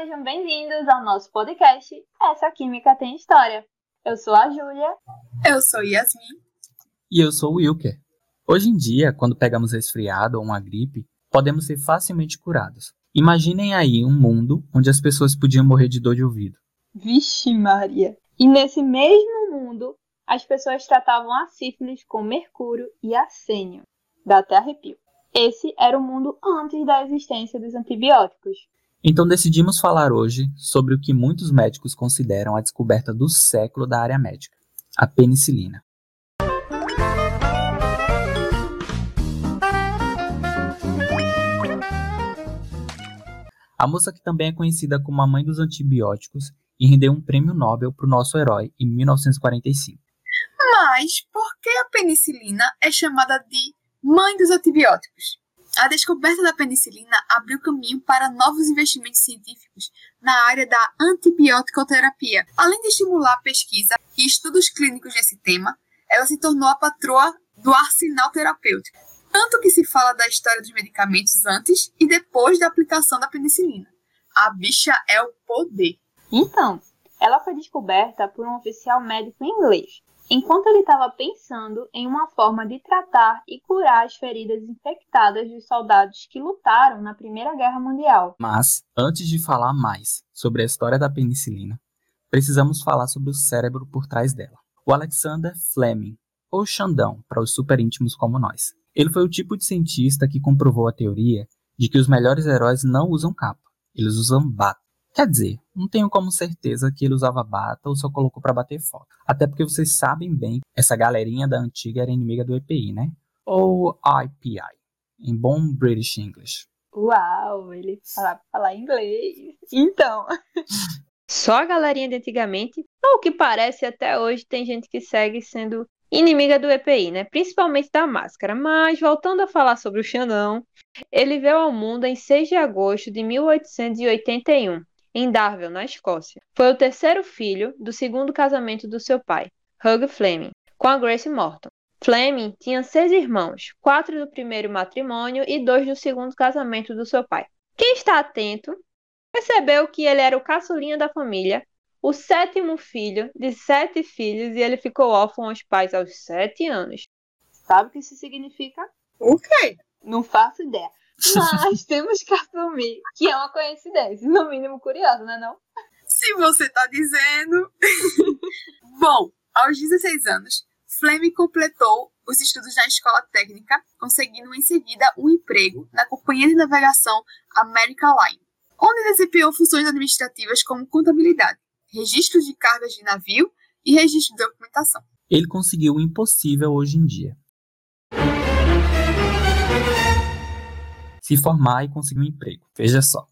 Sejam bem-vindos ao nosso podcast Essa Química Tem História. Eu sou a Júlia. Eu sou Yasmin. E eu sou o Wilker. Hoje em dia, quando pegamos resfriado ou uma gripe, podemos ser facilmente curados. Imaginem aí um mundo onde as pessoas podiam morrer de dor de ouvido. Vixe Maria! E nesse mesmo mundo, as pessoas tratavam a sífilis com mercúrio e arsênio. Dá até arrepio. Esse era o mundo antes da existência dos antibióticos. Então decidimos falar hoje sobre o que muitos médicos consideram a descoberta do século da área médica, a penicilina. A moça que também é conhecida como a mãe dos antibióticos e rendeu um prêmio Nobel para o nosso herói em 1945. Mas por que a penicilina é chamada de mãe dos antibióticos? A descoberta da penicilina abriu caminho para novos investimentos científicos na área da antibioticoterapia. Além de estimular a pesquisa e estudos clínicos nesse tema, ela se tornou a patroa do arsenal terapêutico. Tanto que se fala da história dos medicamentos antes e depois da aplicação da penicilina. A bicha é o poder. Então, ela foi descoberta por um oficial médico inglês, enquanto ele estava pensando em uma forma de tratar e curar as feridas infectadas dos soldados que lutaram na Primeira Guerra Mundial. Mas, antes de falar mais sobre a história da penicilina, precisamos falar sobre o cérebro por trás dela. O Alexander Fleming, ou Xandão para os super íntimos como nós. Ele foi o tipo de cientista que comprovou a teoria de que os melhores heróis não usam capa, eles usam bata. Quer dizer, não tenho como certeza que ele usava bata ou só colocou para bater foto. Até porque vocês sabem bem que essa galerinha da antiga era inimiga do EPI, né? Ou IPI, em bom British English. Uau, ele falava falar inglês. Então, só a galerinha de antigamente, ou que parece até hoje, tem gente que segue sendo inimiga do EPI, né? Principalmente da máscara. Mas voltando a falar sobre o Xandão, ele veio ao mundo em 6 de agosto de 1881 em Darwin, na Escócia. Foi o terceiro filho do segundo casamento do seu pai, Hugh Fleming, com a Grace Morton. Fleming tinha seis irmãos, quatro do primeiro matrimônio e dois do segundo casamento do seu pai. Quem está atento percebeu que ele era o caçulinha da família, o sétimo filho de sete filhos e ele ficou órfão aos pais aos sete anos. Sabe o que isso significa? O quê? Não faço ideia. Mas temos que assumir que é uma coincidência, no mínimo curiosa, não é não? Se você tá dizendo. Bom, aos 16 anos, Fleming completou os estudos na escola técnica, conseguindo em seguida um emprego na companhia de navegação American Line, onde desempenhou funções administrativas como contabilidade, registro de cargas de navio e registro de documentação. Ele conseguiu o impossível hoje em dia. Se formar e conseguir um emprego. Veja só.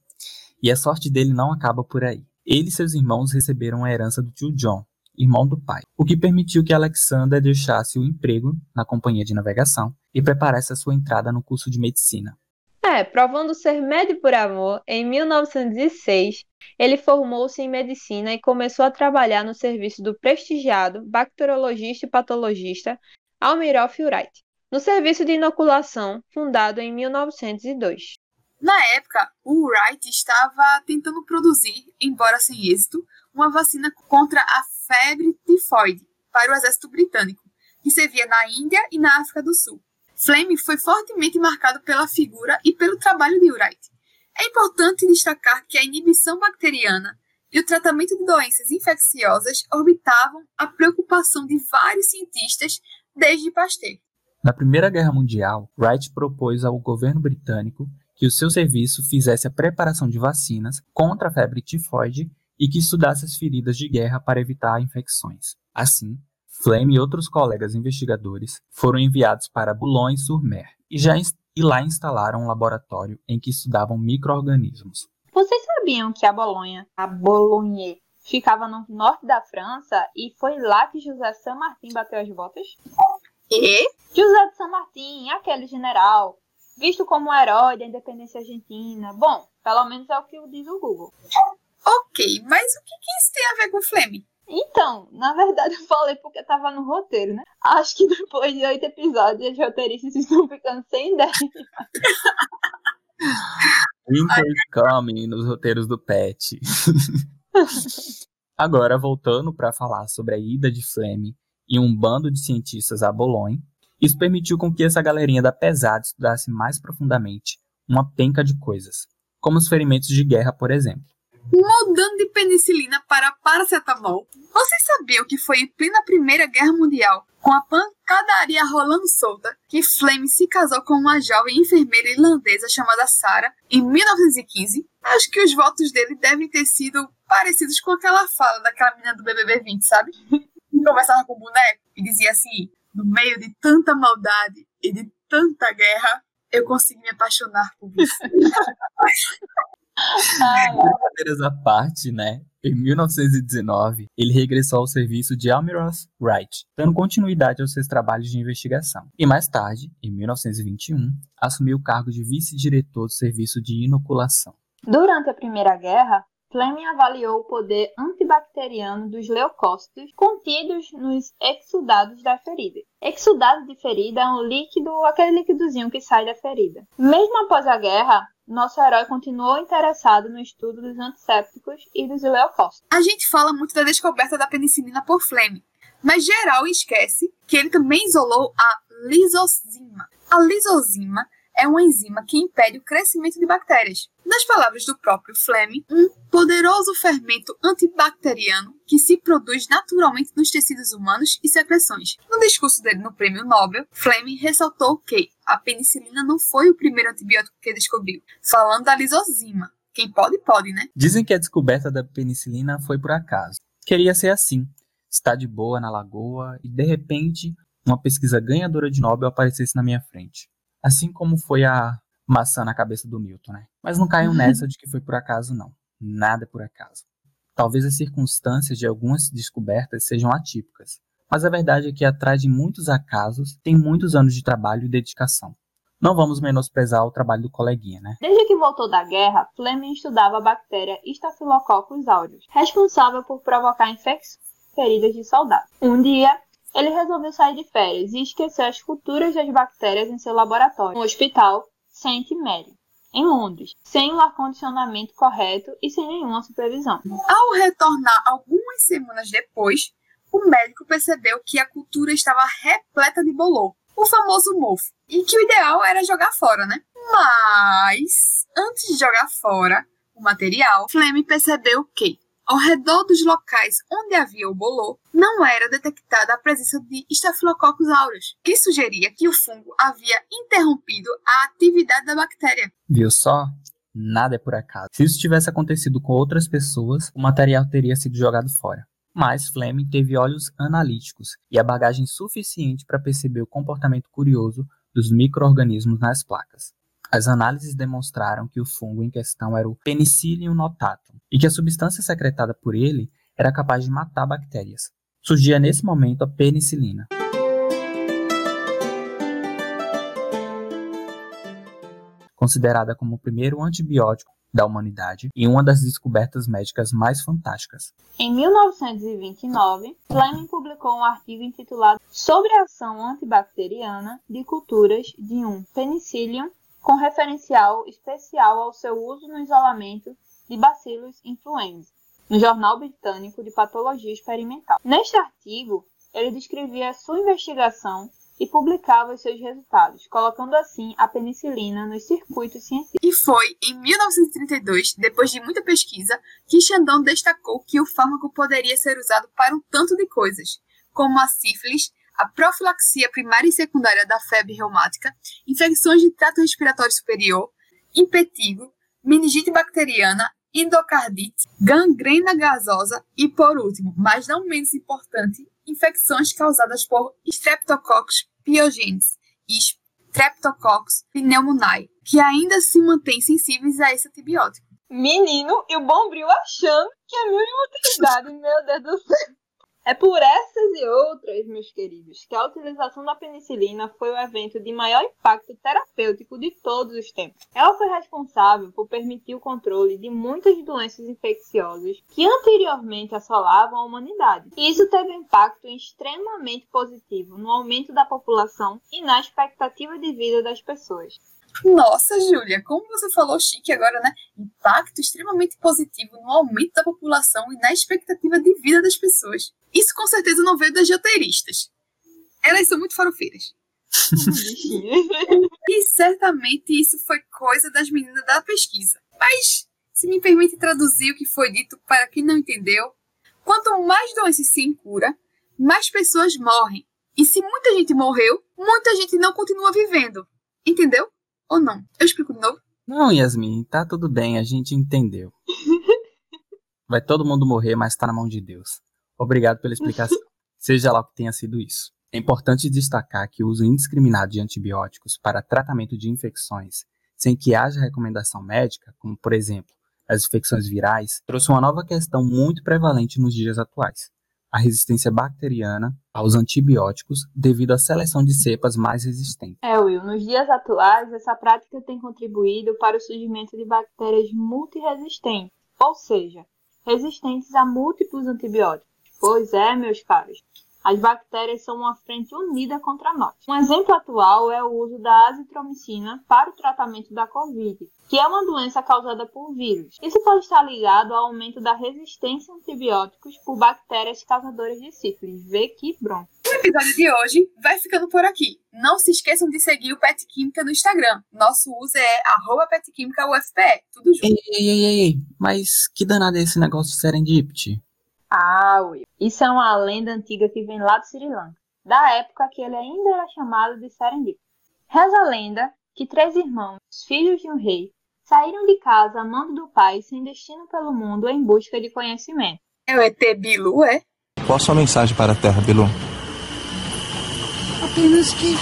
E a sorte dele não acaba por aí. Ele e seus irmãos receberam a herança do tio John, irmão do pai, o que permitiu que Alexander deixasse o emprego na companhia de navegação e preparasse a sua entrada no curso de medicina. É, provando ser médico por amor, em 1916, ele formou-se em medicina e começou a trabalhar no serviço do prestigiado bacteriologista e patologista Almirolf Wright no serviço de inoculação fundado em 1902. Na época, o Wright estava tentando produzir, embora sem êxito, uma vacina contra a febre tifoide para o exército britânico, que servia na Índia e na África do Sul. Fleming foi fortemente marcado pela figura e pelo trabalho de Wright. É importante destacar que a inibição bacteriana e o tratamento de doenças infecciosas orbitavam a preocupação de vários cientistas desde Pasteur. Na Primeira Guerra Mundial, Wright propôs ao governo britânico que o seu serviço fizesse a preparação de vacinas contra a febre tifoide e que estudasse as feridas de guerra para evitar infecções. Assim, Flame e outros colegas investigadores foram enviados para Boulogne-sur-Mer e e lá instalaram um laboratório em que estudavam micro-organismos. Vocês sabiam que a Bolonha, a Bologne, ficava no norte da França e foi lá que José Saint-Martin bateu as botas? E? José de San Martín, aquele general, visto como o herói da independência argentina. Bom, pelo menos é o que diz o Google. Ok, mas o que, que isso tem a ver com Flame? Então, na verdade eu falei porque tava no roteiro, né? Acho que depois de oito episódios, os roteiristas estão ficando sem ideia. Winter coming nos roteiros do Pet. Agora, voltando para falar sobre a ida de Fleming e um bando de cientistas a Bolonha, isso permitiu com que essa galerinha da pesada estudasse mais profundamente uma penca de coisas, como os ferimentos de guerra, por exemplo. Mudando de penicilina para paracetamol, vocês sabiam que foi em plena Primeira Guerra Mundial, com a pancadaria rolando solta, que Fleming se casou com uma jovem enfermeira irlandesa chamada Sarah em 1915? Acho que os votos dele devem ter sido parecidos com aquela fala daquela menina do BBB 20, sabe? Conversava com o boneco e dizia assim: no meio de tanta maldade e de tanta guerra, eu consegui me apaixonar por isso. Brincadeiras à parte, né? Em 1919, ele regressou ao serviço de Almiraz Wright, dando continuidade aos seus trabalhos de investigação. E mais tarde, em 1921, assumiu o cargo de vice-diretor do serviço de inoculação. Durante a Primeira Guerra, Fleming avaliou o poder antibacteriano dos leucócitos contidos nos exudados da ferida. Exudado de ferida é um líquido, aquele líquidozinho que sai da ferida. Mesmo após a guerra, nosso herói continuou interessado no estudo dos antissépticos e dos leucócitos. A gente fala muito da descoberta da penicilina por Fleming, mas geral esquece que ele também isolou a lisozima. A lisozima é uma enzima que impede o crescimento de bactérias. Nas palavras do próprio Fleming, um poderoso fermento antibacteriano que se produz naturalmente nos tecidos humanos e secreções. No discurso dele no Prêmio Nobel, Fleming ressaltou que a penicilina não foi o primeiro antibiótico que descobriu, falando da lisozima. Quem pode, pode, né? Dizem que a descoberta da penicilina foi por acaso. Queria ser assim. Estar de boa na lagoa e, de repente, uma pesquisa ganhadora de Nobel aparecesse na minha frente. Assim como foi a maçã na cabeça do Newton, né? Mas não caiam nessa de que foi por acaso, não. Nada é por acaso. Talvez as circunstâncias de algumas descobertas sejam atípicas, mas a verdade é que atrás de muitos acasos tem muitos anos de trabalho e dedicação. Não vamos menosprezar o trabalho do coleguinha, né? Desde que voltou da guerra, Fleming estudava a bactéria Staphylococcus aureus, responsável por provocar infecções feridas de soldados. Um dia, ele resolveu sair de férias e esqueceu as culturas das bactérias em seu laboratório, no hospital St. Mary, em Londres, sem o ar-condicionamento correto e sem nenhuma supervisão. Ao retornar algumas semanas depois, o médico percebeu que a cultura estava repleta de bolor, o famoso mofo, e que o ideal era jogar fora, né? Mas, antes de jogar fora o material, Fleming percebeu que ao redor dos locais onde havia o bolor, não era detectada a presença de Staphylococcus aureus, que sugeria que o fungo havia interrompido a atividade da bactéria. Viu só? Nada é por acaso. Se isso tivesse acontecido com outras pessoas, o material teria sido jogado fora. Mas Fleming teve olhos analíticos e a bagagem suficiente para perceber o comportamento curioso dos micro-organismos nas placas. As análises demonstraram que o fungo em questão era o Penicillium notatum e que a substância secretada por ele era capaz de matar bactérias. Surgia nesse momento a penicilina. Considerada como o primeiro antibiótico da humanidade e uma das descobertas médicas mais fantásticas. Em 1929, Fleming publicou um artigo intitulado Sobre a ação antibacteriana de culturas de um Penicillium com referencial especial ao seu uso no isolamento de bacilos influenza, no Jornal Britânico de Patologia Experimental. Neste artigo, ele descrevia sua investigação e publicava os seus resultados, colocando assim a penicilina nos circuitos científicos. E foi em 1932, depois de muita pesquisa, que Chandon destacou que o fármaco poderia ser usado para um tanto de coisas, como a sífilis, a profilaxia primária e secundária da febre reumática, infecções de trato respiratório superior, impetigo, meningite bacteriana, endocardite, gangrena gasosa e, por último, mas não menos importante, infecções causadas por Streptococcus pyogenes e Streptococcus pneumoniae, que ainda se mantêm sensíveis a esse antibiótico. Menino e o Bombril achando que é mil e utilidade, meu Deus do céu. É por essas e outras, meus queridos, que a utilização da penicilina foi o evento de maior impacto terapêutico de todos os tempos. Ela foi responsável por permitir o controle de muitas doenças infecciosas que anteriormente assolavam a humanidade. E isso teve um impacto extremamente positivo no aumento da população e na expectativa de vida das pessoas. Nossa, Júlia, como você falou chique agora, né? Impacto extremamente positivo no aumento da população e na expectativa de vida das pessoas. Isso com certeza não veio das roteiristas. Elas são muito farofeiras. e certamente isso foi coisa das meninas da pesquisa. Mas, se me permite traduzir o que foi dito para quem não entendeu, quanto mais doenças se cura, mais pessoas morrem. E se muita gente morreu, muita gente não continua vivendo. Entendeu? Ou não? Eu explico de novo? Não, Yasmin, tá tudo bem, a gente entendeu. Vai todo mundo morrer, mas tá na mão de Deus. Obrigado pela explicação. Seja lá o que tenha sido isso. É importante destacar que o uso indiscriminado de antibióticos para tratamento de infecções, sem que haja recomendação médica, como por exemplo as infecções virais, trouxe uma nova questão muito prevalente nos dias atuais: a resistência bacteriana aos antibióticos devido à seleção de cepas mais resistentes. É, Will, nos dias atuais, essa prática tem contribuído para o surgimento de bactérias multiresistentes, ou seja, resistentes a múltiplos antibióticos. Pois é, meus caros, as bactérias são uma frente unida contra nós. Um exemplo atual é o uso da azitromicina para o tratamento da Covid, que é uma doença causada por vírus. Isso pode estar ligado ao aumento da resistência a antibióticos por bactérias causadoras de sífilis. Vê que bronco. O episódio de hoje vai ficando por aqui. Não se esqueçam de seguir o Pet Química no Instagram. Nosso uso é arroba petquímicaufpe, tudo junto. Ei, ei, ei, ei, mas que danado é esse negócio de serendipity? Ah, Will. Isso é uma lenda antiga que vem lá do Sri Lanka, da época que ele ainda era chamado de Serendip. Reza a lenda que três irmãos, filhos de um rei, saíram de casa amando do pai sem destino pelo mundo em busca de conhecimento. É o ET Bilu, é? Qual a sua mensagem para a Terra, Bilu? Apenas que.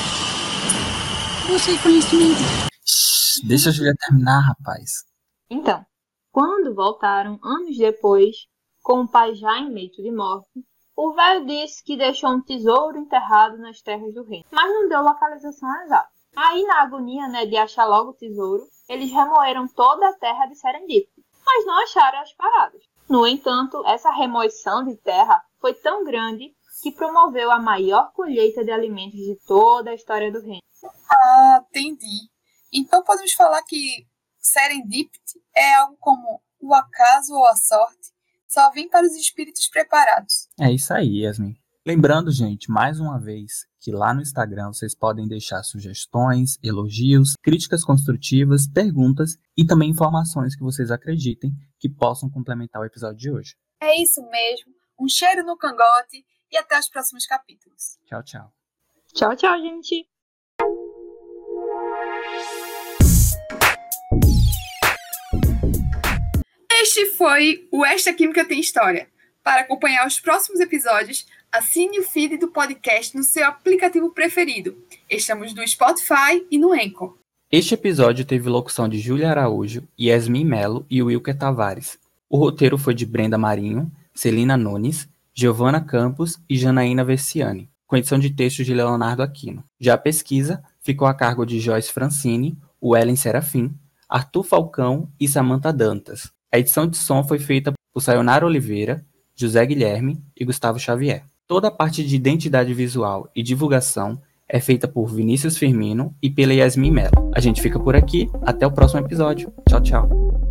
Busque conhecimento. Shhh, deixa a Julia terminar, rapaz. Então, quando voltaram anos depois, com o pai já em leito de morte, o velho disse que deixou um tesouro enterrado nas terras do reino, mas não deu localização exata. Aí, na agonia né, de achar logo o tesouro, eles remoeram toda a terra de Serendip, mas não acharam as paradas. No entanto, essa remoição de terra foi tão grande que promoveu a maior colheita de alimentos de toda a história do reino. Ah, entendi. Então podemos falar que Serendipity é algo como o acaso ou a sorte só vem para os espíritos preparados. É isso aí, Yasmin. Lembrando, gente, mais uma vez, que lá no Instagram vocês podem deixar sugestões, elogios, críticas construtivas, perguntas e também informações que vocês acreditem que possam complementar o episódio de hoje. É isso mesmo. Um cheiro no cangote e até os próximos capítulos. Tchau, tchau. Tchau, tchau, gente. Este foi o Esta Química Tem História. Para acompanhar os próximos episódios, assine o feed do podcast no seu aplicativo preferido. Estamos no Spotify e no Anchor. Este episódio teve locução de Júlia Araújo, Yasmin Melo e Wilker Tavares. O roteiro foi de Brenda Marinho, Celina Nunes, Giovana Campos e Janaína Versiani, com edição de textos de Leonardo Aquino. Já a pesquisa ficou a cargo de Joyce Francini, Wellen Serafim, Arthur Falcão e Samantha Dantas. A edição de som foi feita por Sayonara Oliveira, José Guilherme e Gustavo Xavier. Toda a parte de identidade visual e divulgação é feita por Vinícius Firmino e pela Yasmin Mello. A gente fica por aqui, até o próximo episódio. Tchau, tchau.